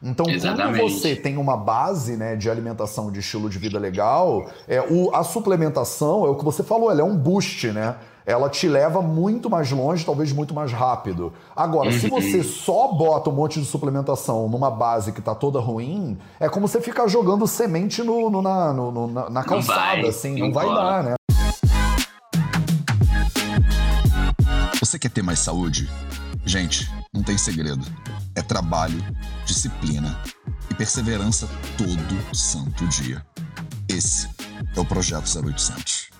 Então, Exatamente. quando você tem uma base né, de alimentação de estilo de vida legal, é, o, a suplementação, é o que você falou, ela é um boost, né? Ela te leva muito mais longe, talvez muito mais rápido. Agora, uhum. se você só bota um monte de suplementação numa base que tá toda ruim, é como você ficar jogando semente no, no, na, no, na, na, calçada, vai, assim, não, não vai dar, né? Você quer ter mais saúde? Gente, não tem segredo. É trabalho, disciplina e perseverança todo santo dia. Esse é o Projeto 0800.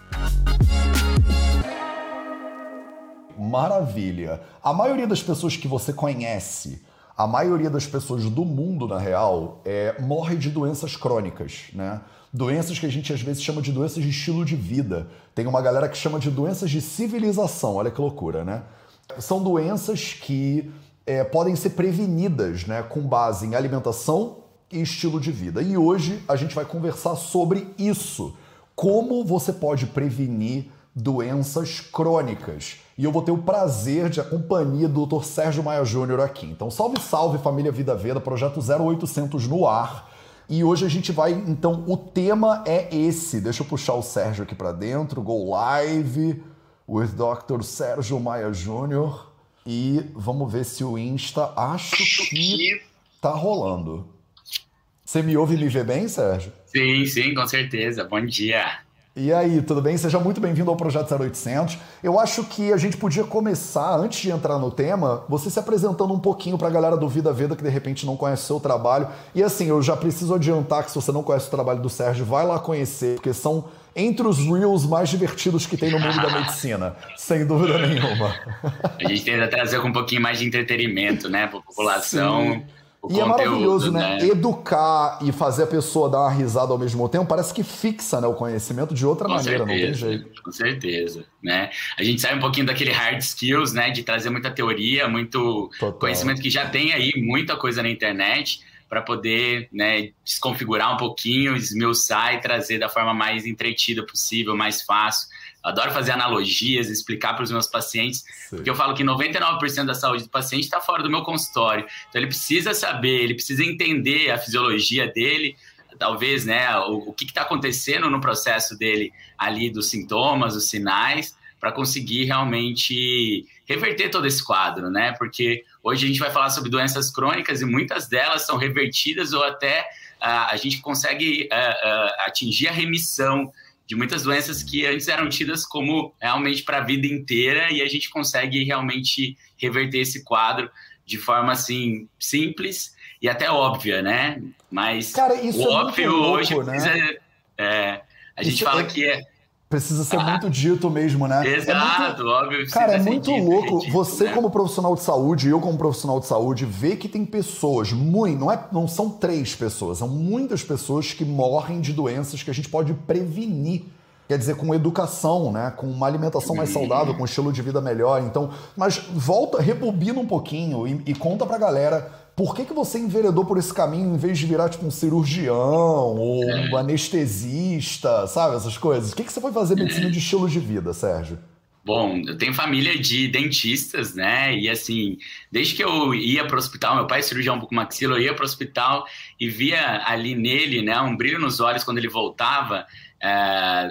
Maravilha! A maioria das pessoas que você conhece, a maioria das pessoas do mundo, na real, é, morre de doenças crônicas, né? Doenças que a gente às vezes chama de doenças de estilo de vida. Tem uma galera que chama de doenças de civilização, olha que loucura, né? São doenças que é, podem ser prevenidas né, com base em alimentação e estilo de vida. E hoje a gente vai conversar sobre isso. Como você pode prevenir doenças crônicas. E eu vou ter o prazer de a companhia do Dr. Sérgio Maia Júnior aqui. Então, salve, salve família Vida Veda, projeto 0800 no ar. E hoje a gente vai, então, o tema é esse. Deixa eu puxar o Sérgio aqui para dentro. Go live with Dr. Sérgio Maia Júnior. E vamos ver se o Insta acho que tá rolando. Você me ouve e me vê bem, Sérgio? Sim, sim, com certeza. Bom dia. E aí, tudo bem? Seja muito bem-vindo ao Projeto 0800. Eu acho que a gente podia começar, antes de entrar no tema, você se apresentando um pouquinho para a galera do Vida Veda que de repente não conhece o seu trabalho. E assim, eu já preciso adiantar que se você não conhece o trabalho do Sérgio, vai lá conhecer, porque são entre os reels mais divertidos que tem no mundo da medicina, sem dúvida nenhuma. A gente tenta trazer com um pouquinho mais de entretenimento, né, para a população. Sim. O e é conteúdo, é maravilhoso, né? né? Educar e fazer a pessoa dar uma risada ao mesmo tempo parece que fixa né, o conhecimento de outra com maneira, certeza, não tem jeito. Com certeza, né? A gente sai um pouquinho daquele hard skills, né? De trazer muita teoria, muito Total. conhecimento que já tem aí, muita coisa na internet para poder né, desconfigurar um pouquinho, esmiuçar e trazer da forma mais entretida possível, mais fácil. Adoro fazer analogias, explicar para os meus pacientes, Sim. porque eu falo que 99% da saúde do paciente está fora do meu consultório. Então ele precisa saber, ele precisa entender a fisiologia dele, talvez, né, o, o que está acontecendo no processo dele ali dos sintomas, os sinais, para conseguir realmente reverter todo esse quadro, né? Porque hoje a gente vai falar sobre doenças crônicas e muitas delas são revertidas ou até uh, a gente consegue uh, uh, atingir a remissão de muitas doenças que antes eram tidas como realmente para a vida inteira e a gente consegue realmente reverter esse quadro de forma assim simples e até óbvia, né? Mas Cara, isso o é óbvio louco, hoje né? precisa, é, a gente isso fala é... que é Precisa ser muito dito mesmo, né? Exato, é muito, óbvio. Cara, é muito dito, louco. Dito, você, né? como profissional de saúde, eu, como profissional de saúde, vê que tem pessoas, muito, não, é, não são três pessoas, são muitas pessoas que morrem de doenças que a gente pode prevenir. Quer dizer, com educação, né? Com uma alimentação mais saudável, com um estilo de vida melhor. Então, mas volta, rebobina um pouquinho e, e conta pra galera por que, que você enveredou por esse caminho em vez de virar tipo um cirurgião ou um anestesista, sabe? Essas coisas. O que, que você foi fazer medicina de estilo de vida, Sérgio? Bom, eu tenho família de dentistas, né? E assim, desde que eu ia para o hospital, meu pai é cirurgião maxilo, eu ia para o hospital e via ali nele, né, um brilho nos olhos quando ele voltava, é,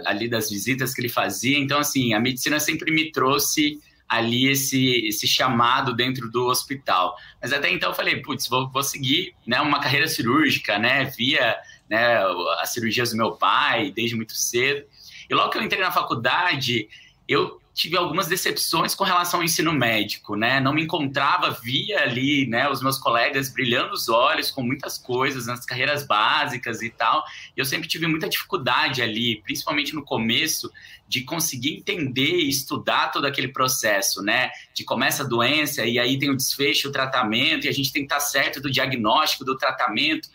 ali das visitas que ele fazia. Então, assim, a medicina sempre me trouxe ali esse, esse chamado dentro do hospital. Mas até então eu falei, putz, vou, vou seguir né, uma carreira cirúrgica, né, via né, as cirurgias do meu pai desde muito cedo. E logo que eu entrei na faculdade, eu tive algumas decepções com relação ao ensino médico, né? Não me encontrava, via ali, né, os meus colegas brilhando os olhos com muitas coisas nas carreiras básicas e tal. E eu sempre tive muita dificuldade ali, principalmente no começo, de conseguir entender e estudar todo aquele processo, né? De começa a doença e aí tem o desfecho, o tratamento, e a gente tem que estar certo do diagnóstico, do tratamento.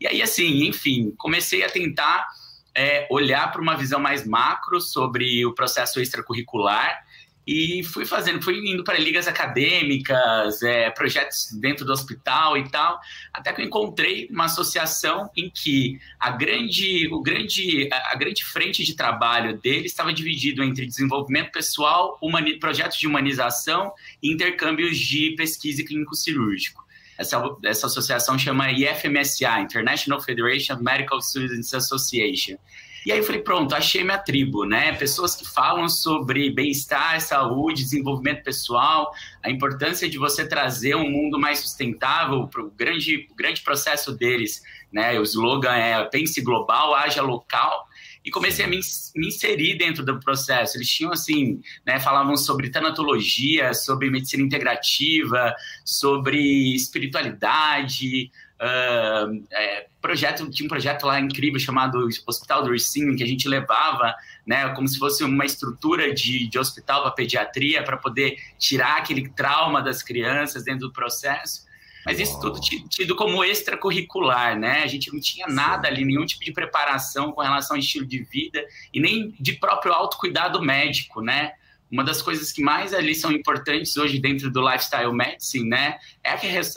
E aí, assim, enfim, comecei a tentar é, olhar para uma visão mais macro sobre o processo extracurricular e fui fazendo, fui indo para ligas acadêmicas, é, projetos dentro do hospital e tal, até que eu encontrei uma associação em que a grande, o grande, a grande frente de trabalho dele estava dividido entre desenvolvimento pessoal, humani, projetos de humanização e intercâmbios de pesquisa e clínico cirúrgico. Essa, essa associação chama IFMSA, International Federation of Medical Students Association. E aí eu falei, pronto, achei minha tribo, né? Pessoas que falam sobre bem-estar, saúde, desenvolvimento pessoal, a importância de você trazer um mundo mais sustentável, para o grande, grande processo deles, né? O slogan é pense global, haja local e comecei a me, me, inserir dentro do processo. Eles tinham, assim, né, falavam sobre tanatologia, sobre medicina integrativa, sobre espiritualidade, uh, é, projeto, tinha um projeto lá incrível chamado Hospital do Ricino, que a gente levava, né, como se fosse uma estrutura de, de hospital para pediatria, para poder tirar aquele trauma das crianças dentro do processo. Mas isso tudo tido como extracurricular, né? A gente não tinha nada ali, nenhum tipo de preparação com relação ao estilo de vida e nem de próprio autocuidado médico, né? Uma das coisas que mais ali são importantes hoje dentro do lifestyle medicine, né, é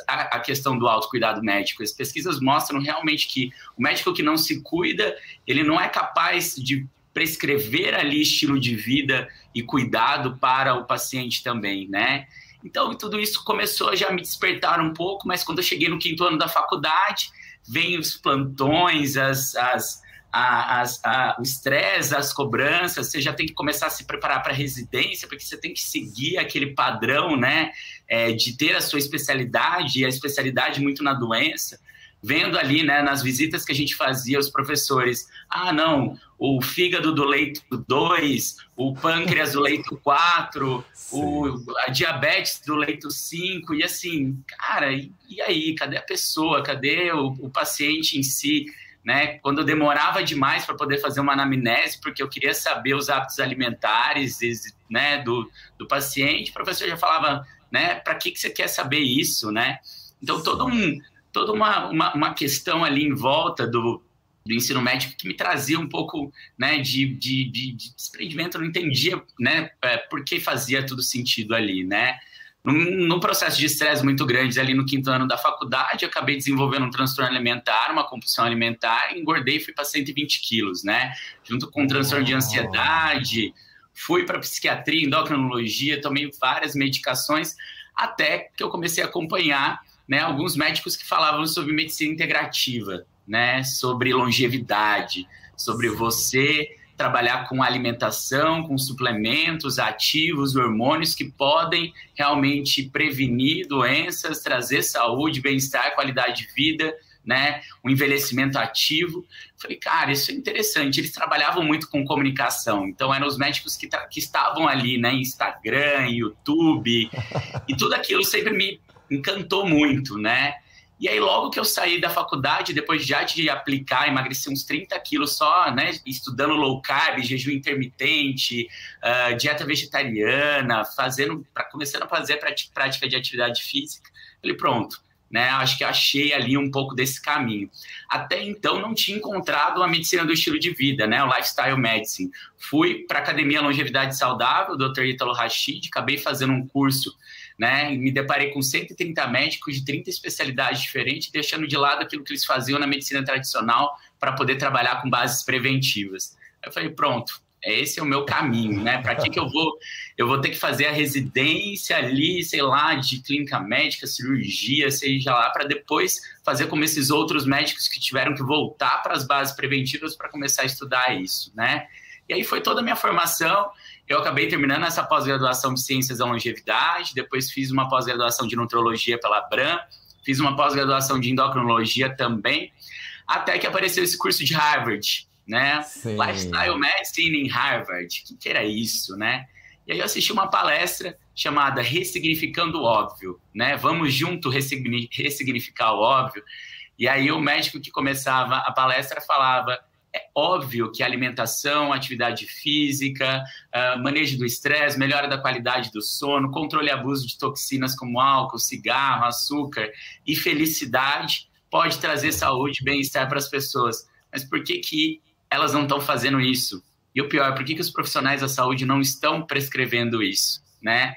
a, questão do autocuidado médico. As pesquisas mostram realmente que o médico que não se cuida, ele não é capaz de prescrever ali estilo de vida e cuidado para o paciente também, né? Então, tudo isso começou a já me despertar um pouco, mas quando eu cheguei no quinto ano da faculdade, vem os plantões, as, as, as, o estresse, as cobranças, você já tem que começar a se preparar para a residência, porque você tem que seguir aquele padrão, né, é, de ter a sua especialidade, e a especialidade muito na doença vendo ali, né, nas visitas que a gente fazia, os professores, ah, não, o fígado do leito 2, o pâncreas do leito 4, o, a diabetes do leito 5, e assim, cara, e, e aí, cadê a pessoa, cadê o, o paciente em si? Né, quando eu demorava demais para poder fazer uma anamnese, porque eu queria saber os hábitos alimentares né, do, do paciente, o professor já falava, né, para que, que você quer saber isso, né? Então, todo um, toda uma, uma, uma questão ali em volta do, do ensino médio que me trazia um pouco né, de, de, de, de desprendimento, eu não entendia né, é, por que fazia tudo sentido ali, né? Num, num processo de estresse muito grande ali no quinto ano da faculdade, eu acabei desenvolvendo um transtorno alimentar, uma compulsão alimentar, engordei e fui para 120 quilos, né? Junto com um transtorno de ansiedade, fui para psiquiatria, endocrinologia, tomei várias medicações, até que eu comecei a acompanhar né, alguns médicos que falavam sobre medicina integrativa, né, sobre longevidade, sobre você trabalhar com alimentação, com suplementos ativos, hormônios que podem realmente prevenir doenças, trazer saúde, bem-estar, qualidade de vida, né, um envelhecimento ativo. Falei, cara, isso é interessante. Eles trabalhavam muito com comunicação, então eram os médicos que, que estavam ali, né, Instagram, YouTube, e tudo aquilo sempre me encantou muito, né? E aí, logo que eu saí da faculdade, depois já de aplicar, emagreci uns 30 quilos só, né? Estudando low carb, jejum intermitente, uh, dieta vegetariana, fazendo, pra, começando a fazer prática de atividade física. Falei, pronto, né? Acho que achei ali um pouco desse caminho. Até então, não tinha encontrado a medicina do estilo de vida, né? O lifestyle medicine. Fui para a Academia Longevidade Saudável, Dr. Ítalo Rachid, acabei fazendo um curso né? Me deparei com 130 médicos de 30 especialidades diferentes, deixando de lado aquilo que eles faziam na medicina tradicional para poder trabalhar com bases preventivas. Eu falei, pronto, esse é o meu caminho, né? Para que, que eu vou? Eu vou ter que fazer a residência ali, sei lá, de clínica médica, cirurgia, seja lá, para depois fazer como esses outros médicos que tiveram que voltar para as bases preventivas para começar a estudar isso, né? E aí foi toda a minha formação. Eu acabei terminando essa pós-graduação de Ciências da Longevidade, depois fiz uma pós-graduação de Nutrologia pela Bram, fiz uma pós-graduação de Endocrinologia também, até que apareceu esse curso de Harvard, né? Sim. Lifestyle Medicine em Harvard. O que, que era isso, né? E aí eu assisti uma palestra chamada Ressignificando o Óbvio, né? Vamos junto ressignificar o óbvio. E aí o médico que começava a palestra falava é óbvio que alimentação, atividade física, uh, manejo do estresse, melhora da qualidade do sono, controle e abuso de toxinas como álcool, cigarro, açúcar e felicidade pode trazer saúde e bem-estar para as pessoas. Mas por que, que elas não estão fazendo isso? E o pior, por que, que os profissionais da saúde não estão prescrevendo isso? Né?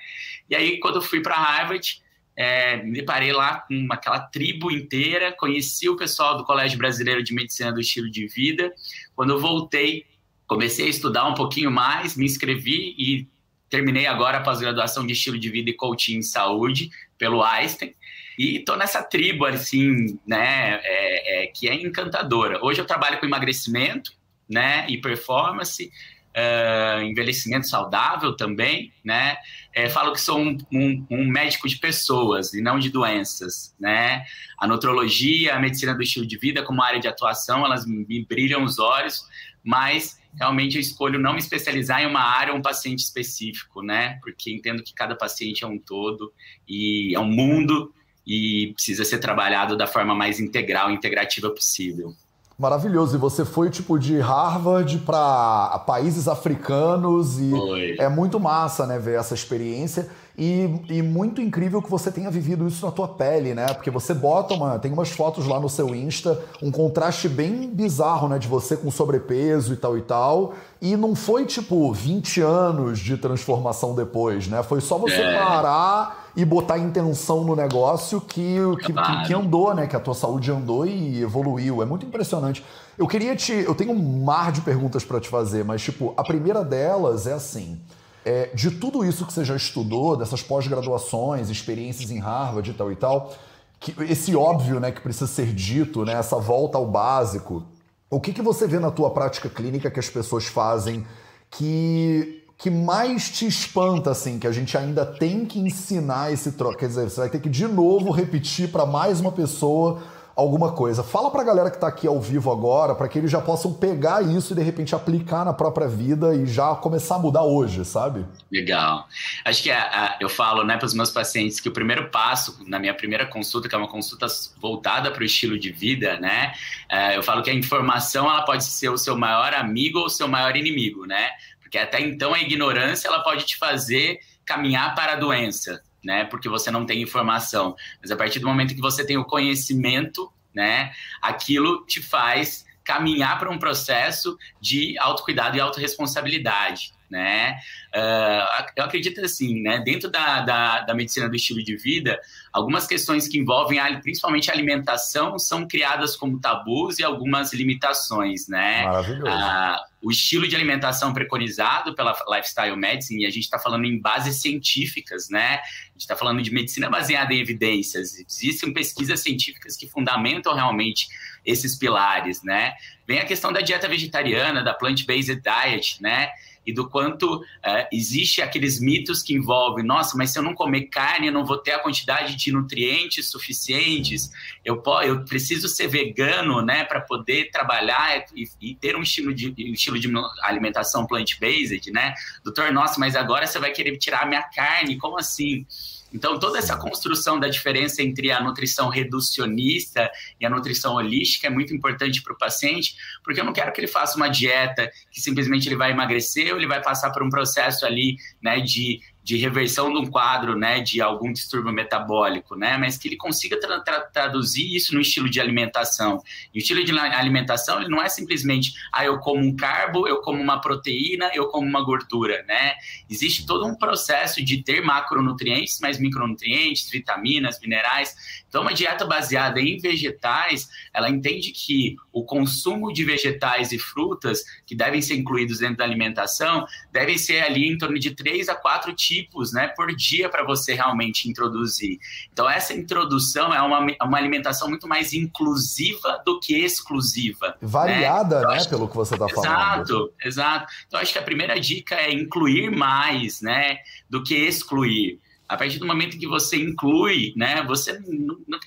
E aí, quando eu fui para Harvard, é, me deparei lá com aquela tribo inteira, conheci o pessoal do Colégio Brasileiro de Medicina do Estilo de Vida. Quando eu voltei, comecei a estudar um pouquinho mais, me inscrevi e terminei agora a pós-graduação de Estilo de Vida e Coaching em Saúde pelo Einstein. E tô nessa tribo, assim, né, é, é, que é encantadora. Hoje eu trabalho com emagrecimento, né, e performance, uh, envelhecimento saudável também, né? É, falo que sou um, um, um, médico de pessoas e não de doenças, né? A nutrologia, a medicina do estilo de vida como área de atuação, elas me brilham os olhos, mas realmente eu escolho não me especializar em uma área ou um paciente específico, né? Porque entendo que cada paciente é um todo e é um mundo e precisa ser trabalhado da forma mais integral integrativa possível. Maravilhoso. E você foi tipo de Harvard para países africanos e foi. é muito massa, né, ver essa experiência. E, e, muito incrível que você tenha vivido isso na tua pele, né? Porque você bota uma. Tem umas fotos lá no seu Insta, um contraste bem bizarro, né? De você com sobrepeso e tal e tal. E não foi tipo 20 anos de transformação depois, né? Foi só você é. parar e botar intenção no negócio que, que, que, que andou, né? Que a tua saúde andou e evoluiu. É muito impressionante. Eu queria te. Eu tenho um mar de perguntas para te fazer, mas, tipo, a primeira delas é assim. É, de tudo isso que você já estudou, dessas pós-graduações, experiências em Harvard e tal e tal, que, esse óbvio né, que precisa ser dito, né, essa volta ao básico, o que, que você vê na tua prática clínica que as pessoas fazem que, que mais te espanta, assim, que a gente ainda tem que ensinar esse troço? Quer dizer, você vai ter que de novo repetir para mais uma pessoa alguma coisa. Fala para a galera que está aqui ao vivo agora, para que eles já possam pegar isso e de repente aplicar na própria vida e já começar a mudar hoje, sabe? Legal. Acho que a, a, eu falo né, para os meus pacientes que o primeiro passo na minha primeira consulta, que é uma consulta voltada para o estilo de vida, né? É, eu falo que a informação ela pode ser o seu maior amigo ou o seu maior inimigo, né? Porque até então a ignorância ela pode te fazer caminhar para a doença, né? Porque você não tem informação. Mas a partir do momento que você tem o conhecimento, né? Aquilo te faz caminhar para um processo de autocuidado e autorresponsabilidade né? Uh, eu acredito assim, né? Dentro da, da, da, medicina do estilo de vida, algumas questões que envolvem a, principalmente a alimentação são criadas como tabus e algumas limitações, né? Maravilhoso. Uh, o estilo de alimentação preconizado pela Lifestyle Medicine, e a gente está falando em bases científicas, né? A gente está falando de medicina baseada em evidências. Existem pesquisas científicas que fundamentam realmente esses pilares, né? Vem a questão da dieta vegetariana, da plant-based diet, né? E do quanto é, existe aqueles mitos que envolvem, nossa, mas se eu não comer carne, eu não vou ter a quantidade de nutrientes suficientes, eu, eu preciso ser vegano, né, para poder trabalhar e, e, ter um estilo de, um estilo de alimentação plant-based, né? Doutor, nossa, mas agora você vai querer tirar a minha carne, como assim? Então, toda essa construção da diferença entre a nutrição reducionista e a nutrição holística é muito importante para o paciente, porque eu não quero que ele faça uma dieta que simplesmente ele vai emagrecer ou ele vai passar por um processo ali né, de de reversão de um quadro, né, de algum distúrbio metabólico, né, mas que ele consiga tra tra traduzir isso no estilo de alimentação. E o estilo de alimentação, ele não é simplesmente, ah, eu como um carbo, eu como uma proteína, eu como uma gordura, né? Existe todo um processo de ter macronutrientes, mais micronutrientes, vitaminas, minerais. Então, uma dieta baseada em vegetais, ela entende que o consumo de vegetais e frutas, que devem ser incluídos dentro da alimentação, devem ser ali em torno de três a quatro tipos né, por dia para você realmente introduzir. Então, essa introdução é uma, uma alimentação muito mais inclusiva do que exclusiva. Né? Variada, né, né pelo que você está falando. Exato, exato. Então, acho que a primeira dica é incluir mais né, do que excluir a partir do momento que você inclui, né, você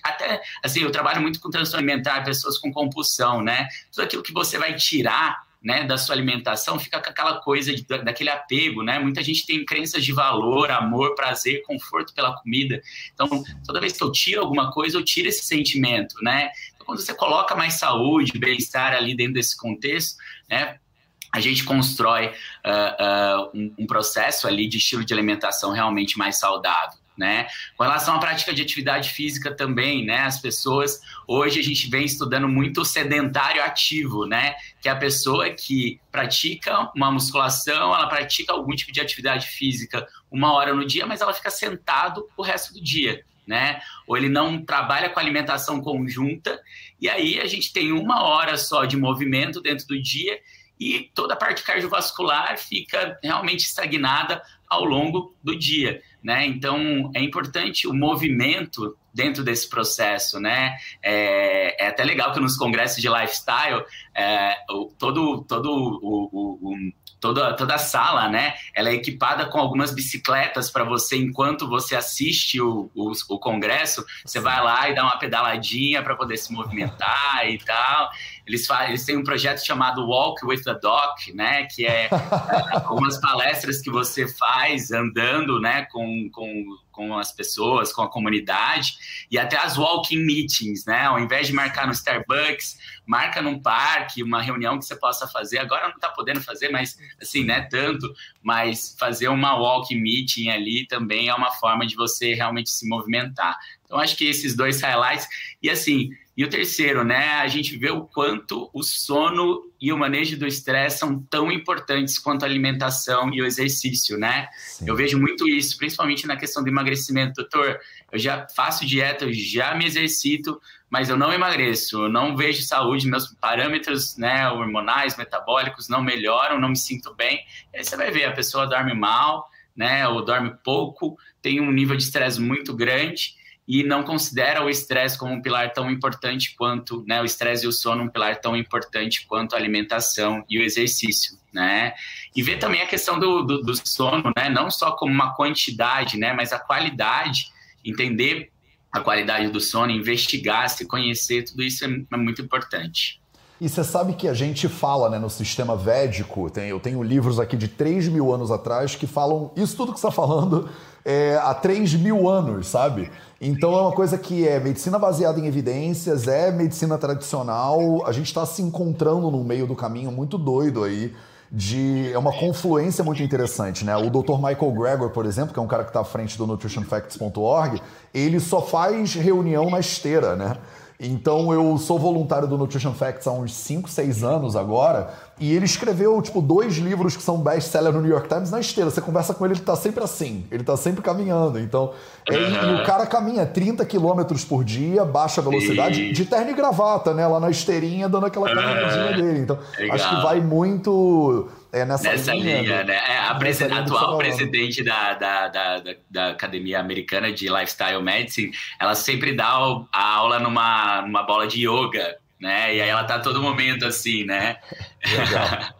até assim, eu trabalho muito com transtorno alimentar, pessoas com compulsão, né? Tudo aquilo que você vai tirar né, da sua alimentação, fica com aquela coisa de, daquele apego, né? Muita gente tem crenças de valor, amor, prazer, conforto pela comida. Então, toda vez que eu tiro alguma coisa, eu tiro esse sentimento, né? Então, quando você coloca mais saúde, bem-estar ali dentro desse contexto, né? A gente constrói uh, uh, um, um processo ali de estilo de alimentação realmente mais saudável né? Com relação à prática de atividade física também, né? As pessoas, hoje a gente vem estudando muito o sedentário ativo, né? Que é a pessoa que pratica uma musculação, ela pratica algum tipo de atividade física uma hora no dia, mas ela fica sentado o resto do dia. Né? Ou ele não trabalha com alimentação conjunta, e aí a gente tem uma hora só de movimento dentro do dia e toda a parte cardiovascular fica realmente estagnada ao longo do dia né? Então é importante o movimento dentro desse processo, né? É, é até legal que nos congressos de lifestyle, é, todo, todo o, o, o toda, toda a sala, né? Ela é equipada com algumas bicicletas para você, enquanto você assiste o, o, o, congresso, você vai lá e dá uma pedaladinha para poder se movimentar e tal. Eles, fazem, eles têm um projeto chamado Walk with the Doc, né? Que é, é algumas palestras que você faz andando, né? Com, com, com as pessoas, com a comunidade e até as walking meetings, né? Ao invés de marcar no Starbucks, marca num parque, uma reunião que você possa fazer. Agora não está podendo fazer, mas assim, né, tanto, mas fazer uma walk meeting ali também é uma forma de você realmente se movimentar. Então acho que esses dois highlights e assim, e o terceiro, né, a gente vê o quanto o sono e o manejo do estresse são tão importantes quanto a alimentação e o exercício, né? Sim. Eu vejo muito isso, principalmente na questão do emagrecimento. Doutor, eu já faço dieta, eu já me exercito, mas eu não emagreço, eu não vejo saúde, meus parâmetros né, hormonais, metabólicos não melhoram, não me sinto bem. E aí você vai ver, a pessoa dorme mal, né, ou dorme pouco, tem um nível de estresse muito grande e não considera o estresse como um pilar tão importante quanto, né, o estresse e o sono um pilar tão importante quanto a alimentação e o exercício, né? E ver também a questão do, do, do sono, né, não só como uma quantidade, né, mas a qualidade, entender a qualidade do sono, investigar, se conhecer, tudo isso é, é muito importante. E você sabe que a gente fala né, no sistema védico, tem, eu tenho livros aqui de 3 mil anos atrás que falam isso tudo que você está falando é, há 3 mil anos, sabe? Então é uma coisa que é medicina baseada em evidências, é medicina tradicional, a gente está se encontrando no meio do caminho muito doido aí de. É uma confluência muito interessante, né? O Dr. Michael Gregor, por exemplo, que é um cara que está à frente do nutritionfacts.org, ele só faz reunião na esteira, né? Então eu sou voluntário do Nutrition Facts há uns 5, 6 anos agora, e ele escreveu, tipo, dois livros que são best-seller no New York Times na esteira. Você conversa com ele, ele tá sempre assim, ele tá sempre caminhando. Então, uhum. e o cara caminha 30 quilômetros por dia, baixa velocidade, de terno e gravata, né? Lá na esteirinha, dando aquela caminhadinha uhum. dele. Então, Legal. acho que vai muito é nessa, nessa linha, linha né? É, a, presi linha atual presidente da, da, da, da, Academia Americana de Lifestyle Medicine, ela sempre dá a aula numa, numa bola de yoga, né? E aí ela tá a todo momento assim, né? Legal.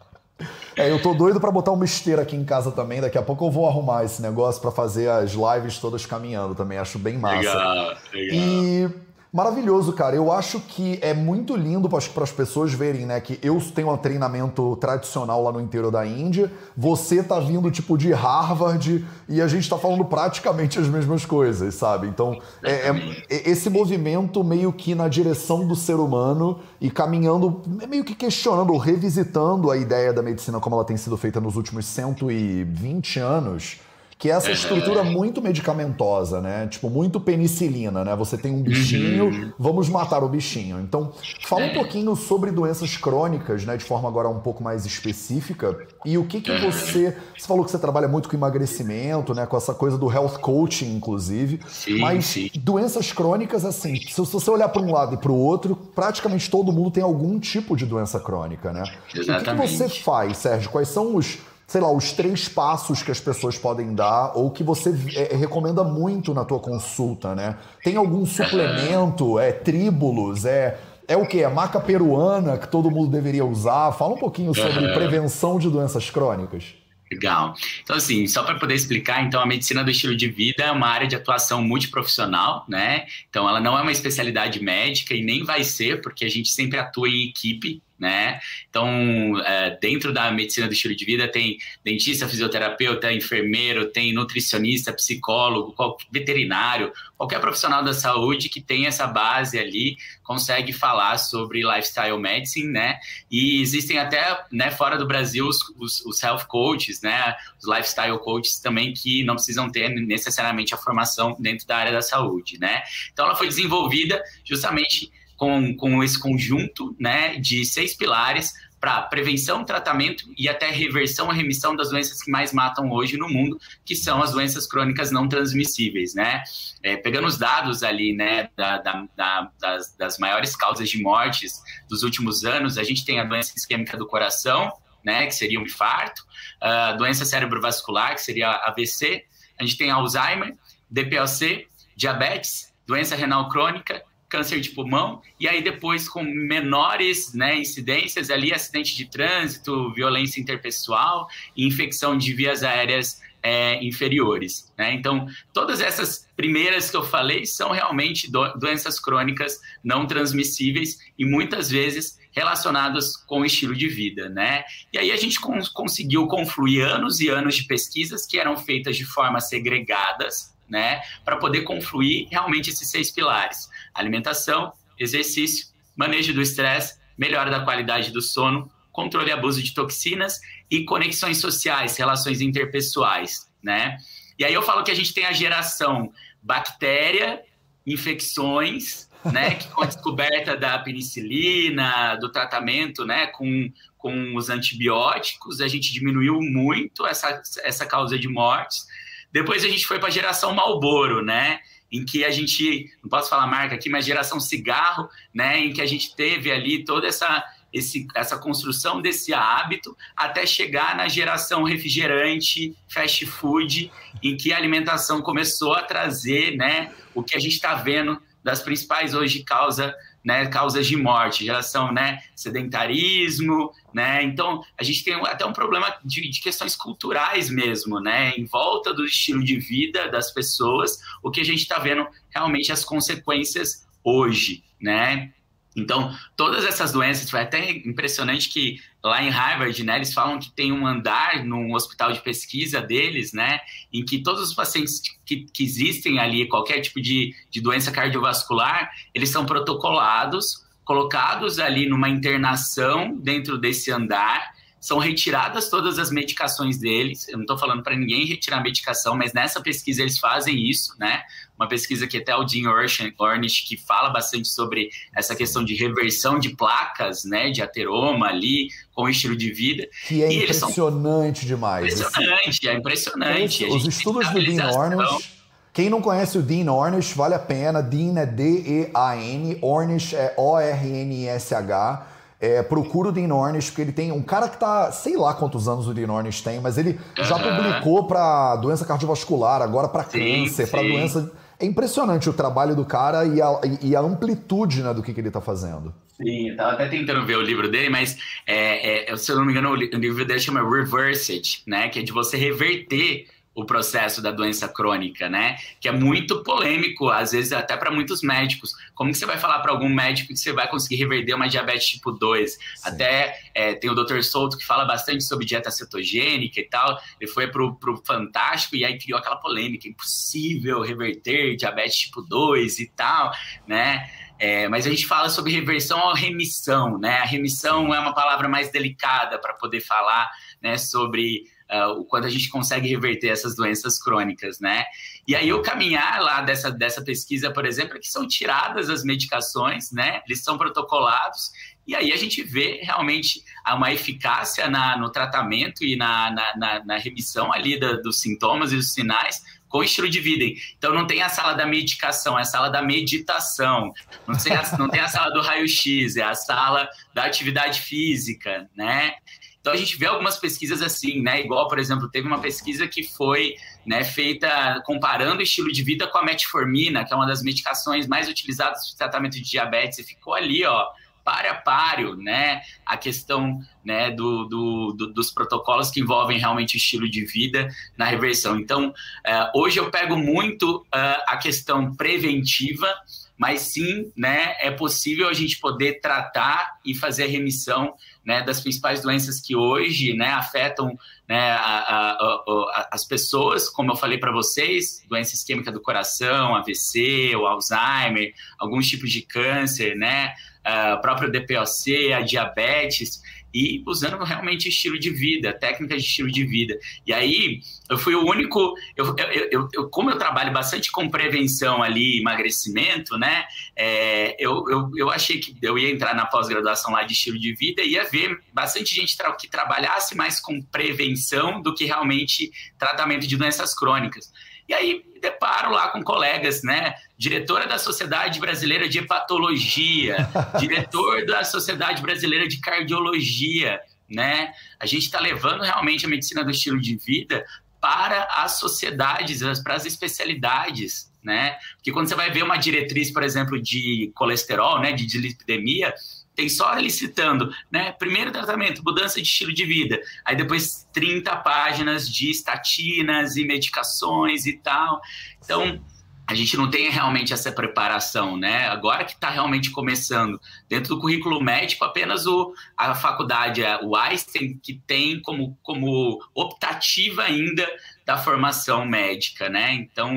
É, eu tô doido para botar uma esteira aqui em casa também. Daqui a pouco eu vou arrumar esse negócio para fazer as lives todas caminhando também. Acho bem massa. Legal, legal. E Maravilhoso, cara. Eu acho que é muito lindo para as pessoas verem, né? Que eu tenho um treinamento tradicional lá no interior da Índia, você tá vindo tipo de Harvard e a gente tá falando praticamente as mesmas coisas, sabe? Então, é, é, é esse movimento meio que na direção do ser humano e caminhando, meio que questionando, revisitando a ideia da medicina como ela tem sido feita nos últimos 120 anos que é essa estrutura muito medicamentosa, né? Tipo, muito penicilina, né? Você tem um bichinho, uhum. vamos matar o bichinho. Então, fala um é. pouquinho sobre doenças crônicas, né? De forma agora um pouco mais específica. E o que que você... Você falou que você trabalha muito com emagrecimento, né? Com essa coisa do health coaching, inclusive. Sim, mas sim. doenças crônicas, assim, se você olhar para um lado e para o outro, praticamente todo mundo tem algum tipo de doença crônica, né? Exatamente. O que, que você faz, Sérgio? Quais são os sei lá, os três passos que as pessoas podem dar ou que você é, recomenda muito na tua consulta, né? Tem algum suplemento, é tríbulos, é é o que? É maca peruana que todo mundo deveria usar? Fala um pouquinho sobre prevenção de doenças crônicas. Legal. Então, assim, só para poder explicar, então, a medicina do estilo de vida é uma área de atuação multiprofissional, né? Então, ela não é uma especialidade médica e nem vai ser, porque a gente sempre atua em equipe, né? Então, é, dentro da medicina do estilo de vida tem dentista, fisioterapeuta, enfermeiro, tem nutricionista, psicólogo, veterinário, qualquer profissional da saúde que tem essa base ali consegue falar sobre lifestyle medicine, né? E existem até, né, fora do Brasil, os, os, os health coaches, né? Os lifestyle coaches também que não precisam ter necessariamente a formação dentro da área da saúde, né? Então, ela foi desenvolvida justamente com, com esse conjunto né, de seis pilares para prevenção, tratamento e até reversão ou remissão das doenças que mais matam hoje no mundo, que são as doenças crônicas não transmissíveis, né? É, pegando os dados ali, né, da, da, da, das, das, maiores causas de mortes dos últimos anos, a gente tem a doença isquêmica do coração, né, que seria um infarto, a doença cerebrovascular, que seria AVC, a gente tem Alzheimer, DPOC, diabetes, doença renal crônica, câncer de pulmão, e aí depois com menores né, incidências ali, acidente de trânsito, violência interpessoal e infecção de vias aéreas é, inferiores. Né? Então, todas essas primeiras que eu falei são realmente do, doenças crônicas não transmissíveis e muitas vezes relacionadas com o estilo de vida, né? E aí a gente cons conseguiu confluir anos e anos de pesquisas que eram feitas de forma segregadas, né, para poder confluir realmente esses seis pilares: alimentação, exercício, manejo do estresse, melhora da qualidade do sono, controle e abuso de toxinas e conexões sociais, relações interpessoais, né? E aí eu falo que a gente tem a geração bactéria, infecções, né, que com a descoberta da penicilina, do tratamento, né, com, com os antibióticos, a gente diminuiu muito essa, essa causa de mortes. Depois a gente foi para a geração Malboro, né, em que a gente, não posso falar marca aqui, mas geração cigarro, né, em que a gente teve ali toda essa esse, essa construção desse hábito até chegar na geração refrigerante, fast food, em que a alimentação começou a trazer né, o que a gente está vendo das principais hoje causa, né, causas de morte, geração, né, sedentarismo, né, então a gente tem até um problema de, de, questões culturais mesmo, né, em volta do estilo de vida das pessoas, o que a gente está vendo realmente as consequências hoje, né, então, todas essas doenças, foi até impressionante que lá em Harvard, né, eles falam que tem um andar no hospital de pesquisa deles, né, em que todos os pacientes que, que existem ali, qualquer tipo de, de doença cardiovascular, eles são protocolados, colocados ali numa internação dentro desse andar, são retiradas todas as medicações deles. Eu não estou falando para ninguém retirar a medicação, mas nessa pesquisa eles fazem isso, né? Uma pesquisa que até o Dean Ornish, que fala bastante sobre essa questão de reversão de placas, né? De ateroma ali, com o estilo de vida. Que é impressionante são... demais. Impressionante, é impressionante. Os estudos do Dean Ornish... Quem não conhece o Dean Ornish, vale a pena. Dean é D-E-A-N, Ornish é O-R-N-S-H. É, procura o Dean Ornish, porque ele tem um cara que tá, sei lá quantos anos o Dean Ornish tem, mas ele uhum. já publicou para doença cardiovascular, agora para câncer, para doença. É impressionante o trabalho do cara e a, e a amplitude né, do que, que ele está fazendo. Sim, eu tava até tentando ver o livro dele, mas é, é, se eu não me engano, o livro dele chama Reversed, né? Que é de você reverter o processo da doença crônica, né? Que é muito polêmico, às vezes até para muitos médicos. Como que você vai falar para algum médico que você vai conseguir reverter uma diabetes tipo 2? Sim. Até é, tem o Dr. Souto que fala bastante sobre dieta cetogênica e tal. Ele foi pro, pro Fantástico e aí criou aquela polêmica, impossível reverter diabetes tipo 2 e tal, né? É, mas a gente fala sobre reversão ou remissão, né? A remissão é uma palavra mais delicada para poder falar, né, sobre uh, o quanto a gente consegue reverter essas doenças crônicas, né? E aí o caminhar lá dessa, dessa pesquisa, por exemplo, é que são tiradas as medicações, né? Eles são protocolados e aí a gente vê realmente uma eficácia na, no tratamento e na, na, na, na remissão ali da, dos sintomas e dos sinais com estilo de vida. Então não tem a sala da medicação, é a sala da meditação. Não tem a, não tem a sala do raio-x, é a sala da atividade física, né? Então a gente vê algumas pesquisas assim, né? Igual, por exemplo, teve uma pesquisa que foi né, feita comparando o estilo de vida com a metformina, que é uma das medicações mais utilizadas no tratamento de diabetes, e ficou ali, ó, páreo a páreo, né? A questão né, do, do, do, dos protocolos que envolvem realmente o estilo de vida na reversão. Então, uh, hoje eu pego muito uh, a questão preventiva mas sim, né, é possível a gente poder tratar e fazer a remissão né, das principais doenças que hoje né, afetam né, a, a, a, as pessoas, como eu falei para vocês, doença isquêmica do coração, AVC, o Alzheimer, alguns tipos de câncer, né, o próprio DPOC, a diabetes e usando realmente estilo de vida, técnicas de estilo de vida. E aí eu fui o único, eu, eu, eu, como eu trabalho bastante com prevenção ali, emagrecimento, né? É, eu, eu, eu achei que eu ia entrar na pós-graduação lá de estilo de vida e ia ver bastante gente que trabalhasse mais com prevenção do que realmente tratamento de doenças crônicas. E aí me deparo lá com colegas, né? Diretora da Sociedade Brasileira de Hepatologia, diretor da Sociedade Brasileira de Cardiologia, né? A gente está levando realmente a medicina do estilo de vida para as sociedades, para as especialidades, né? Porque quando você vai ver uma diretriz, por exemplo, de colesterol, né, de dislipidemia, tem só ali citando, né? Primeiro tratamento, mudança de estilo de vida. Aí depois 30 páginas de estatinas e medicações e tal. Então, a gente não tem realmente essa preparação, né? Agora que está realmente começando. Dentro do currículo médico, apenas o, a faculdade, o Einstein, que tem como, como optativa ainda da formação médica, né? Então,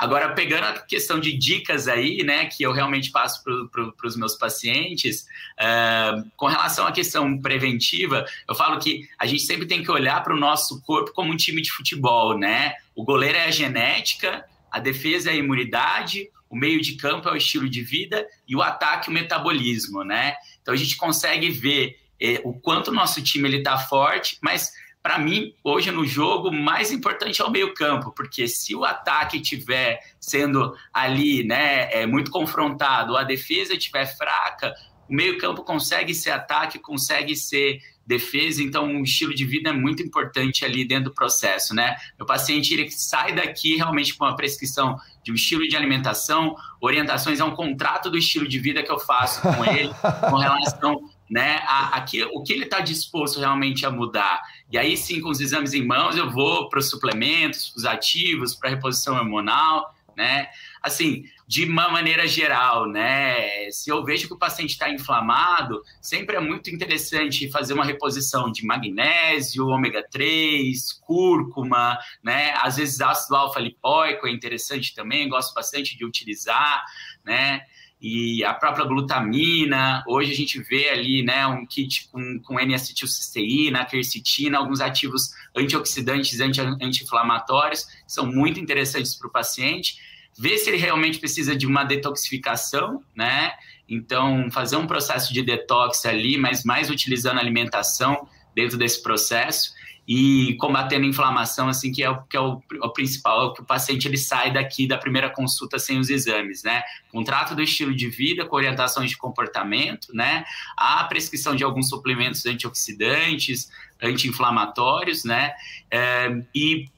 Agora, pegando a questão de dicas aí, né, que eu realmente passo para os meus pacientes, uh, com relação à questão preventiva, eu falo que a gente sempre tem que olhar para o nosso corpo como um time de futebol, né? O goleiro é a genética, a defesa é a imunidade, o meio de campo é o estilo de vida e o ataque o metabolismo, né? Então a gente consegue ver eh, o quanto o nosso time está forte, mas para mim, hoje no jogo, mais importante é o meio-campo, porque se o ataque estiver sendo ali, né, é, muito confrontado, a defesa estiver fraca, o meio-campo consegue ser ataque, consegue ser defesa, então o estilo de vida é muito importante ali dentro do processo, né? O paciente ele sai daqui realmente com uma prescrição de um estilo de alimentação, orientações a um contrato do estilo de vida que eu faço com ele, com relação né, a, a que, o que ele está disposto realmente a mudar. E aí sim, com os exames em mãos, eu vou para os suplementos, os ativos, para reposição hormonal, né? Assim, de uma maneira geral, né? Se eu vejo que o paciente está inflamado, sempre é muito interessante fazer uma reposição de magnésio, ômega 3, cúrcuma, né? Às vezes ácido alfa-lipóico é interessante também, gosto bastante de utilizar, né? E a própria glutamina. Hoje a gente vê ali né, um kit com, com N-acetilcisteína, quercetina, alguns ativos antioxidantes, anti-inflamatórios, são muito interessantes para o paciente. Ver se ele realmente precisa de uma detoxificação, né? Então, fazer um processo de detox ali, mas mais utilizando alimentação dentro desse processo e combatendo a inflamação, assim, que é o, que é o, o principal, é que o paciente ele sai daqui da primeira consulta sem os exames, né? Contrato do estilo de vida com orientações de comportamento, né? A prescrição de alguns suplementos antioxidantes, anti-inflamatórios, né? É, e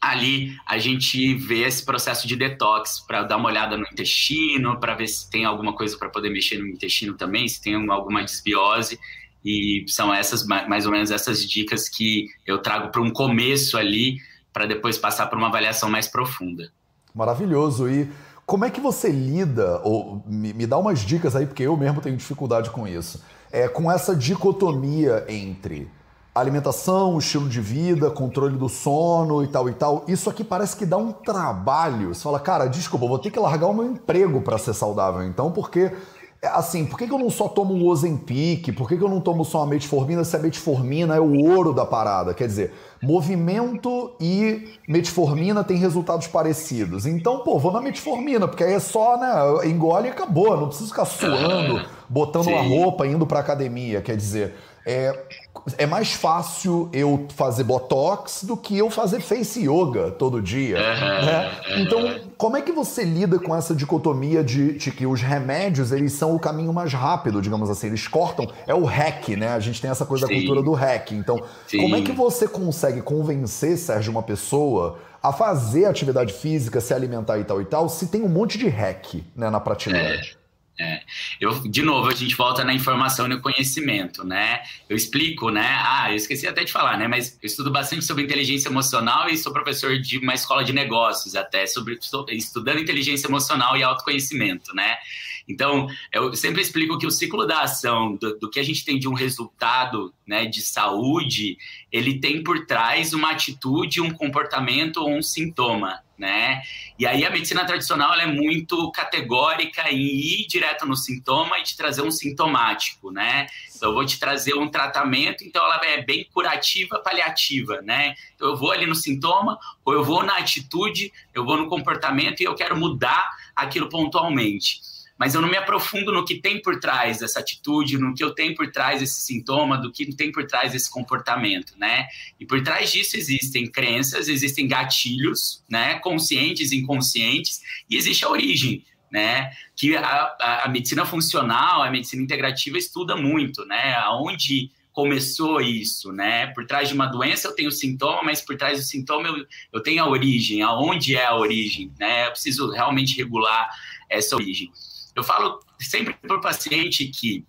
ali a gente vê esse processo de detox para dar uma olhada no intestino, para ver se tem alguma coisa para poder mexer no intestino também, se tem alguma desbiose e são essas, mais ou menos, essas dicas que eu trago para um começo ali, para depois passar por uma avaliação mais profunda. Maravilhoso. E como é que você lida, ou me, me dá umas dicas aí, porque eu mesmo tenho dificuldade com isso, é, com essa dicotomia entre alimentação, estilo de vida, controle do sono e tal e tal. Isso aqui parece que dá um trabalho. Você fala, cara, desculpa, vou ter que largar o meu emprego para ser saudável, então, porque assim, por que, que eu não só tomo um Ozempic? Por que, que eu não tomo só a metformina se a metformina é o ouro da parada? Quer dizer, movimento e metformina têm resultados parecidos. Então, pô, vou na metformina, porque aí é só, né, engole e acabou. Não preciso ficar suando, botando Sim. uma roupa, indo pra academia. Quer dizer, é, é mais fácil eu fazer botox do que eu fazer face yoga todo dia. né? Então, como é que você lida com essa dicotomia de, de, que os remédios eles são o caminho mais rápido, digamos assim, eles cortam, é o hack, né? A gente tem essa coisa Sim. da cultura do hack. Então, Sim. como é que você consegue convencer, Sérgio, uma pessoa a fazer atividade física, se alimentar e tal e tal, se tem um monte de hack né, na prateleira? É. É. Eu, de novo, a gente volta na informação e no conhecimento, né? Eu explico, né? Ah, eu esqueci até de falar, né? Mas eu estudo bastante sobre inteligência emocional e sou professor de uma escola de negócios até, sobre estudando inteligência emocional e autoconhecimento, né? Então, eu sempre explico que o ciclo da ação, do, do, que a gente tem de um resultado né, de saúde, ele tem por trás uma atitude, um comportamento ou um sintoma. Né? E aí a medicina tradicional é muito categórica em ir direto no sintoma e te trazer um sintomático, né? Então eu vou te trazer um tratamento, então ela é bem curativa, paliativa, né? Então eu vou ali no sintoma, ou eu vou na atitude, eu vou no comportamento e eu quero mudar aquilo pontualmente mas eu não me aprofundo no que tem por trás dessa atitude, no que eu tenho por trás desse sintoma, do que tem por trás desse comportamento, né? E por trás disso existem crenças, existem gatilhos, né? Conscientes, inconscientes, e existe a origem, né? Que a, a, a medicina funcional, a medicina integrativa estuda muito, né? Aonde começou isso, né? Por trás de uma doença eu tenho sintoma, mas por trás do sintoma eu, eu tenho a origem, aonde é a origem, né? Eu preciso realmente regular essa origem. Eu falo sempre para o paciente que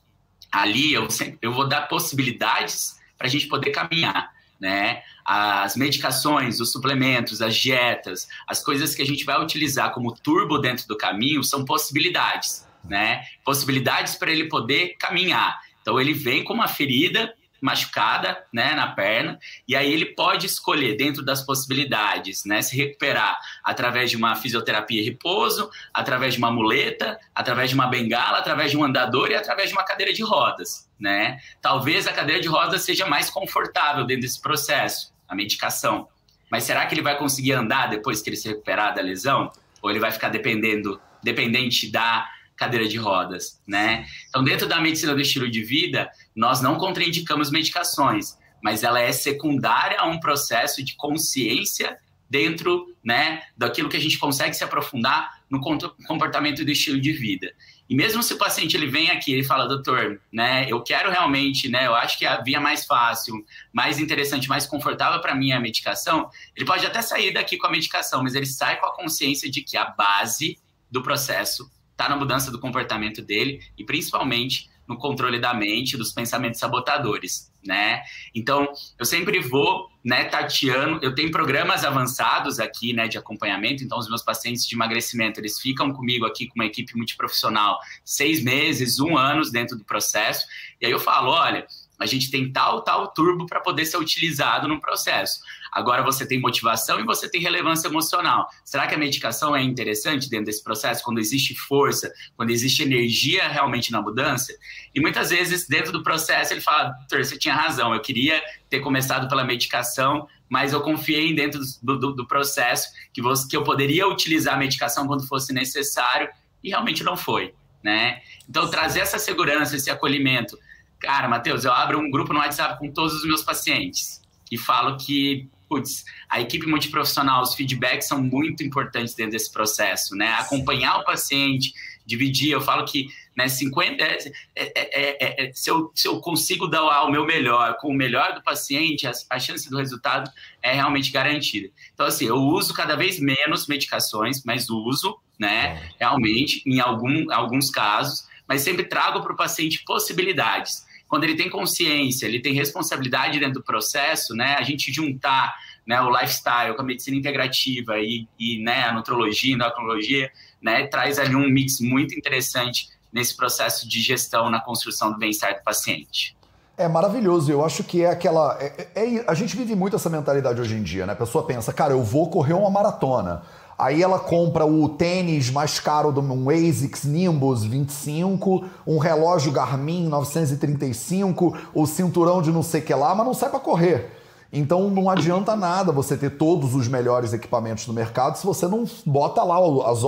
ali eu, sempre, eu vou dar possibilidades para a gente poder caminhar, né? As medicações, os suplementos, as dietas, as coisas que a gente vai utilizar como turbo dentro do caminho são possibilidades, né? Possibilidades para ele poder caminhar. Então ele vem com uma ferida machucada, né, na perna, e aí ele pode escolher dentro das possibilidades, né, se recuperar através de uma fisioterapia e repouso, através de uma muleta, através de uma bengala, através de um andador e através de uma cadeira de rodas, né? Talvez a cadeira de rodas seja mais confortável dentro desse processo, a medicação. Mas será que ele vai conseguir andar depois que ele se recuperar da lesão? Ou ele vai ficar dependendo, dependente da cadeira de rodas, né? Então, dentro da medicina do estilo de vida, nós não contraindicamos medicações, mas ela é secundária a um processo de consciência dentro, né, daquilo que a gente consegue se aprofundar no comportamento do estilo de vida. E mesmo se o paciente ele vem aqui e fala, doutor, né, eu quero realmente, né, eu acho que a via mais fácil, mais interessante, mais confortável para mim é a medicação, ele pode até sair daqui com a medicação, mas ele sai com a consciência de que a base do processo está na mudança do comportamento dele e principalmente no controle da mente, dos pensamentos sabotadores, né? Então, eu sempre vou, né, tateando, eu tenho programas avançados aqui, né, de acompanhamento, então os meus pacientes de emagrecimento, eles ficam comigo aqui com uma equipe multiprofissional seis meses, um ano dentro do processo, e aí eu falo, olha, a gente tem tal, tal turbo para poder ser utilizado no processo. Agora você tem motivação e você tem relevância emocional. Será que a medicação é interessante dentro desse processo, quando existe força, quando existe energia realmente na mudança? E muitas vezes, dentro do processo, ele fala: doutor, você tinha razão, eu queria ter começado pela medicação, mas eu confiei dentro do, do, do processo que, você, que eu poderia utilizar a medicação quando fosse necessário, e realmente não foi. Né? Então, trazer essa segurança, esse acolhimento Cara, Matheus, eu abro um grupo no WhatsApp com todos os meus pacientes e falo que, putz, a equipe multiprofissional, os feedbacks são muito importantes dentro desse processo, né? Acompanhar o paciente, dividir, eu falo que né, 50, é, é, é, se, eu, se eu consigo dar o meu melhor com o melhor do paciente, a, a chance do resultado é realmente garantida. Então, assim, eu uso cada vez menos medicações, mas uso, né, realmente, em algum, alguns casos, mas sempre trago para o paciente possibilidades quando ele tem consciência, ele tem responsabilidade dentro do processo, né? A gente juntar né, o lifestyle com a medicina integrativa e, e né, a nutrologia, endocrinologia, né, traz ali um mix muito interessante nesse processo de gestão na construção do bem-estar do paciente. É maravilhoso, eu acho que é aquela. É, é, é, a gente vive muito essa mentalidade hoje em dia, né? A pessoa pensa, cara, eu vou correr uma maratona. Aí ela compra o tênis mais caro do um ASICS Nimbus 25, um relógio Garmin 935, o cinturão de não sei que lá, mas não sai para correr. Então não adianta nada você ter todos os melhores equipamentos do mercado se você não bota lá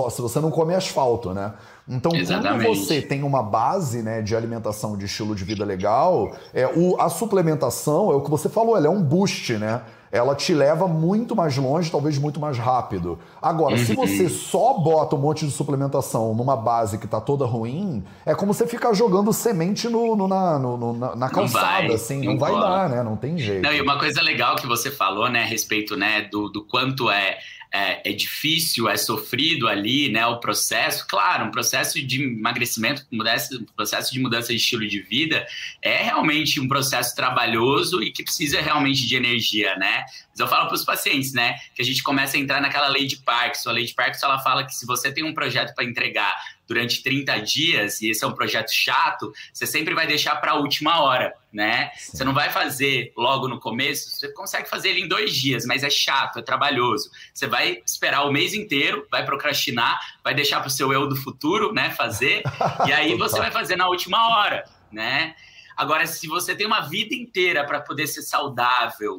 se você não come asfalto, né? Então, Exatamente. quando você tem uma base né, de alimentação de estilo de vida legal, é, o, a suplementação, é o que você falou, ela é um boost, né? ela te leva muito mais longe, talvez muito mais rápido. Agora, uhum. se você só bota um monte de suplementação numa base que tá toda ruim, é como você ficar jogando semente no, no, na, no, na, na, calçada, não assim, não, não vai dar, né? Não tem jeito. Não, e uma coisa legal que você falou, né, a respeito, né, do, do quanto é é, é, difícil, é sofrido ali, né? O processo, claro, um processo de emagrecimento, mudança, processo de mudança de estilo de vida é realmente um processo trabalhoso e que precisa realmente de energia, né? Mas eu falo para os pacientes, né, que a gente começa a entrar naquela lei de Parkinson. A lei de Parkinson ela fala que se você tem um projeto para entregar durante 30 dias, e esse é um projeto chato, você sempre vai deixar para a última hora, né? Sim. Você não vai fazer logo no começo, você consegue fazer ele em dois dias, mas é chato, é trabalhoso. Você vai esperar o mês inteiro, vai procrastinar, vai deixar para o seu eu do futuro, né, fazer, e aí você vai fazer na última hora, né? Agora, se você tem uma vida inteira para poder ser saudável,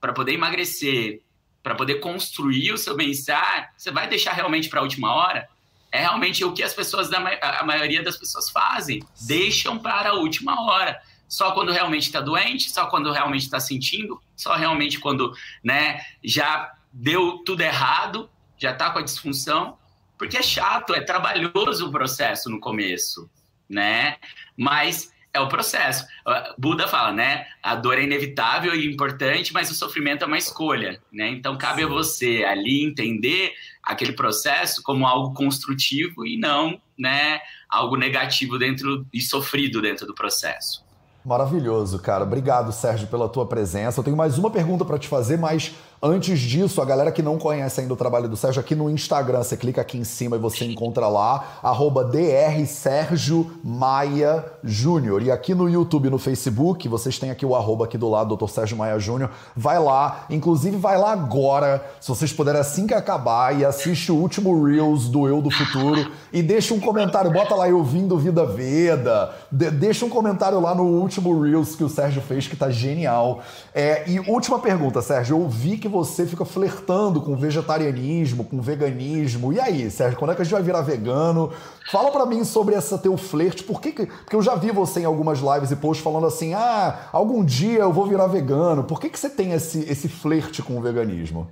para poder emagrecer, para poder construir o seu bem-estar, você vai deixar realmente para a última hora? É realmente o que as pessoas, a maioria das pessoas fazem, deixam para a última hora. Só quando realmente está doente, só quando realmente está sentindo, só realmente quando né, já deu tudo errado, já está com a disfunção, porque é chato, é trabalhoso o processo no começo, né? Mas é o processo. Buda fala, né? A dor é inevitável e importante, mas o sofrimento é uma escolha, né? Então cabe Sim. a você ali entender aquele processo como algo construtivo e não, né, algo negativo dentro e sofrido dentro do processo. Maravilhoso, cara. Obrigado, Sérgio, pela tua presença. Eu tenho mais uma pergunta para te fazer, mas Antes disso, a galera que não conhece ainda o trabalho do Sérgio, aqui no Instagram, você clica aqui em cima e você encontra lá, arroba Maia Júnior. E aqui no YouTube no Facebook, vocês têm aqui o arroba aqui do lado, Dr. Sérgio Maia Júnior. Vai lá, inclusive vai lá agora, se vocês puderem assim que acabar, e assiste o último Reels do Eu do Futuro e deixa um comentário, bota lá eu vim do Vida Veda, de, deixa um comentário lá no último Reels que o Sérgio fez, que tá genial. É, e última pergunta, Sérgio, eu vi que que você fica flertando com vegetarianismo, com veganismo. E aí, Sérgio, quando é que a gente vai virar vegano? Fala para mim sobre essa teu flerte. Por que, porque eu já vi você em algumas lives e posts falando assim: "Ah, algum dia eu vou virar vegano". Por que que você tem esse esse flerte com o veganismo?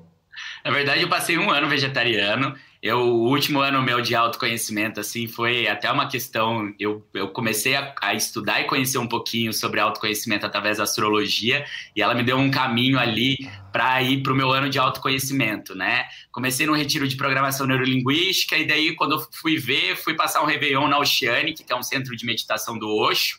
Na verdade, eu passei um ano vegetariano eu, o último ano meu de autoconhecimento, assim, foi até uma questão. Eu, eu comecei a, a, estudar e conhecer um pouquinho sobre autoconhecimento através da astrologia, e ela me deu um caminho ali para ir para o meu ano de autoconhecimento, né? Comecei no retiro de programação neurolinguística, e daí, quando eu fui ver, fui passar um Réveillon na Oceanic, que é um centro de meditação do Osho,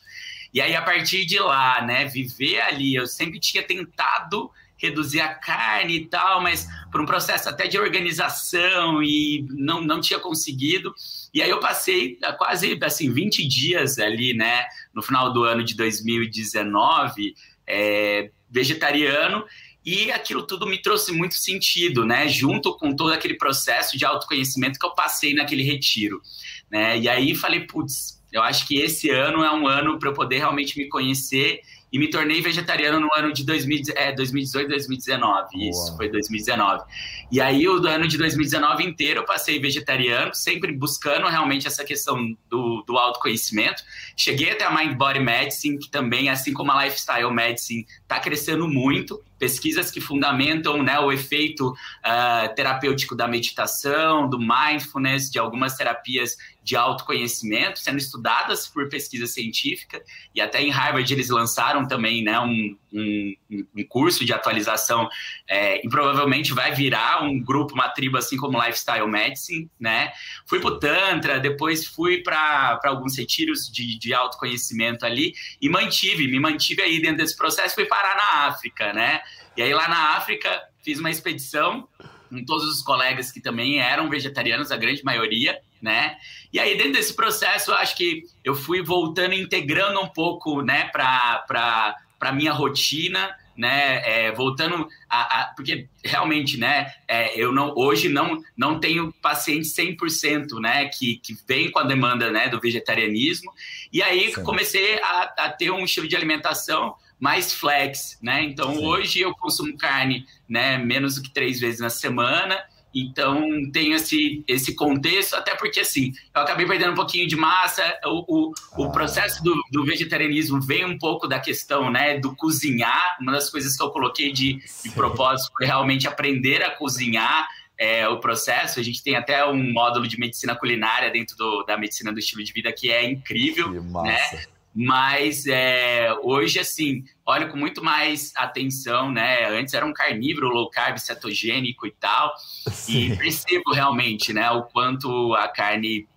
e aí, a partir de lá, né, viver ali, eu sempre tinha tentado reduzir a carne e tal, mas por um processo até de organização e não, não tinha conseguido. E aí eu passei quase assim 20 dias ali, né, no final do ano de 2019, é, vegetariano, e aquilo tudo me trouxe muito sentido, né, junto com todo aquele processo de autoconhecimento que eu passei naquele retiro, né? E aí falei, putz, eu acho que esse ano é um ano para eu poder realmente me conhecer e me tornei vegetariano no ano de 2000, é, 2018, 2019. Boa. Isso, foi 2019. E aí, o ano de 2019 inteiro eu passei vegetariano, sempre buscando realmente essa questão do, do autoconhecimento. Cheguei até a Mind Body Medicine, que também, assim como a Lifestyle Medicine, está crescendo muito. Pesquisas que fundamentam né, o efeito uh, terapêutico da meditação, do mindfulness, de algumas terapias de autoconhecimento, sendo estudadas por pesquisa científica, e até em Harvard eles lançaram também né, um, um, um curso de atualização, é, e provavelmente vai virar um grupo, uma tribo, assim como Lifestyle Medicine, né? Fui para o Tantra, depois fui para alguns retiros de, de autoconhecimento ali, e mantive, me mantive aí dentro desse processo, fui parar na África, né? E aí lá na África fiz uma expedição com todos os colegas que também eram vegetarianos, a grande maioria, né? E aí dentro desse processo, acho que eu fui voltando, integrando um pouco, né, para para minha rotina, né, é, voltando a, a, porque realmente, né, é, eu não hoje não não tenho paciente 100%, né, que, que vem com a demanda, né, do vegetarianismo. E aí Sim. comecei a, a ter um estilo de alimentação mais flex, né? Então Sim. hoje eu consumo carne, né, menos do que três vezes na semana. Então tem esse, esse contexto, até porque assim, eu acabei perdendo um pouquinho de massa. O, o, ah. o processo do, do, vegetarianismo vem um pouco da questão né, do cozinhar. Uma das coisas que eu coloquei de, de propósito foi realmente aprender a cozinhar. É, o processo. A gente tem até um módulo de medicina culinária dentro do, da medicina do estilo de vida que é incrível. Que massa. Né? Mas é, hoje, assim, olho com muito mais atenção, né? Antes era um carnívoro, low carb, cetogênico e tal. Sim. E percebo realmente, né, o quanto a carne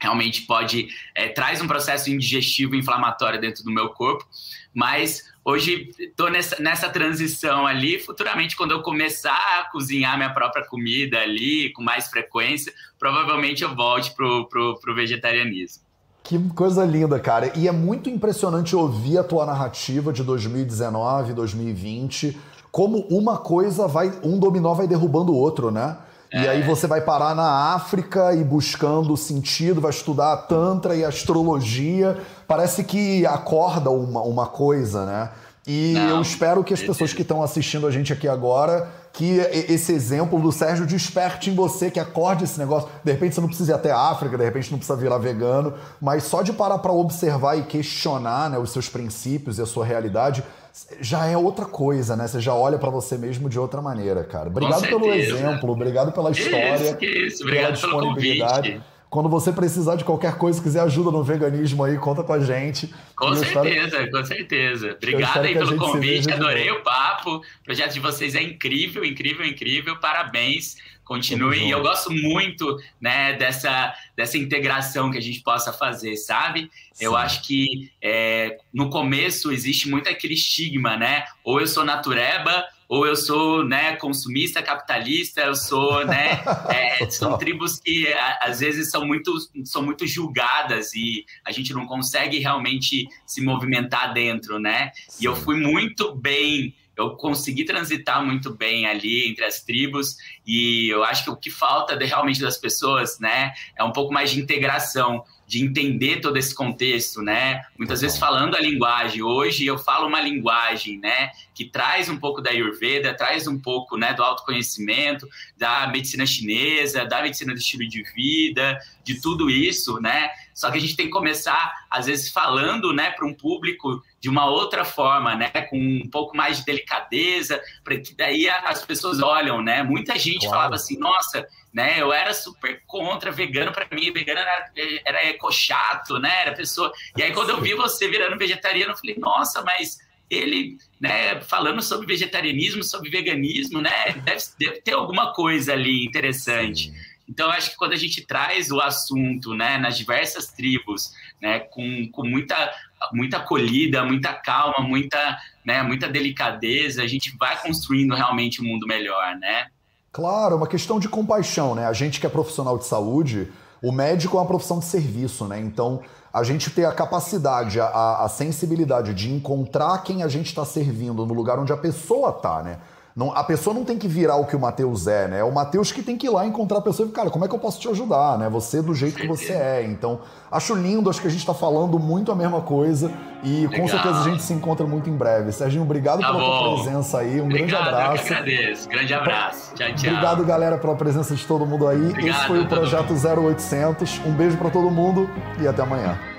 realmente pode é, traz um processo indigestivo inflamatório dentro do meu corpo, mas hoje estou nessa, nessa transição ali. Futuramente, quando eu começar a cozinhar minha própria comida ali com mais frequência, provavelmente eu volte pro, pro, pro vegetarianismo. Que coisa linda, cara. E é muito impressionante ouvir a tua narrativa de 2019, 2020, como uma coisa vai, um dominó vai derrubando o outro, né? É. E aí você vai parar na África e buscando sentido, vai estudar a Tantra e astrologia. Parece que acorda uma, uma coisa, né? E Não, eu espero que as pessoas que estão assistindo a gente aqui agora que esse exemplo do Sérgio desperte em você, que acorde esse negócio. De repente você não precisa ir até a África, de repente não precisa virar vegano, mas só de parar para observar e questionar né, os seus princípios e a sua realidade já é outra coisa, né? Você já olha para você mesmo de outra maneira, cara. Obrigado pelo exemplo, obrigado pela história, que isso, que isso. Obrigado pela disponibilidade. Quando você precisar de qualquer coisa, quiser ajuda no veganismo aí, conta com a gente. Com certeza, espero... com certeza. Obrigado aí pelo convite, adorei o papo. O projeto de vocês é incrível, incrível, incrível. Parabéns. Continue. E eu gosto muito né, dessa, dessa integração que a gente possa fazer, sabe? Sim. Eu acho que é, no começo existe muito aquele estigma, né? Ou eu sou natureba ou eu sou né, consumista capitalista, eu sou, né? É, são tribos que às vezes são muito, são muito julgadas e a gente não consegue realmente se movimentar dentro, né? Sim. E eu fui muito bem eu consegui transitar muito bem ali entre as tribos e eu acho que o que falta de, realmente das pessoas, né, é um pouco mais de integração de entender todo esse contexto, né? Muitas vezes falando a linguagem. Hoje eu falo uma linguagem, né, que traz um pouco da Ayurveda, traz um pouco, né, do autoconhecimento, da medicina chinesa, da medicina do estilo de vida, de tudo isso, né? Só que a gente tem que começar às vezes falando, né, para um público de uma outra forma, né, com um pouco mais de delicadeza, para que daí as pessoas olham, né? Muita gente claro. falava assim: "Nossa, né? Eu era super contra vegano, para mim, vegano era, era ecochato, né? Era pessoa. E aí, quando eu vi você virando vegetariano, eu falei, nossa, mas ele, né, falando sobre vegetarianismo, sobre veganismo, né? Deve, deve ter alguma coisa ali interessante. Sim. Então, eu acho que quando a gente traz o assunto, né, nas diversas tribos, né, com, com muita, muita acolhida, muita calma, muita, né, muita delicadeza, a gente vai construindo realmente um mundo melhor, né? Claro, é uma questão de compaixão, né? A gente que é profissional de saúde, o médico é uma profissão de serviço, né? Então, a gente ter a capacidade, a, a sensibilidade de encontrar quem a gente está servindo no lugar onde a pessoa está, né? Não, a pessoa não tem que virar o que o Matheus é, né? É o Matheus que tem que ir lá encontrar a pessoa e cara, como é que eu posso te ajudar, né? Você do jeito que você é. Então, acho lindo, acho que a gente está falando muito a mesma coisa e Legal. com certeza a gente se encontra muito em breve. Serginho, obrigado tá pela bom. tua presença aí. Um obrigado, grande abraço. Eu que agradeço. Grande abraço. Tchau, tchau. Obrigado, galera, pela presença de todo mundo aí. Obrigado, Esse foi o Projeto 0800. Um beijo para todo mundo e até amanhã.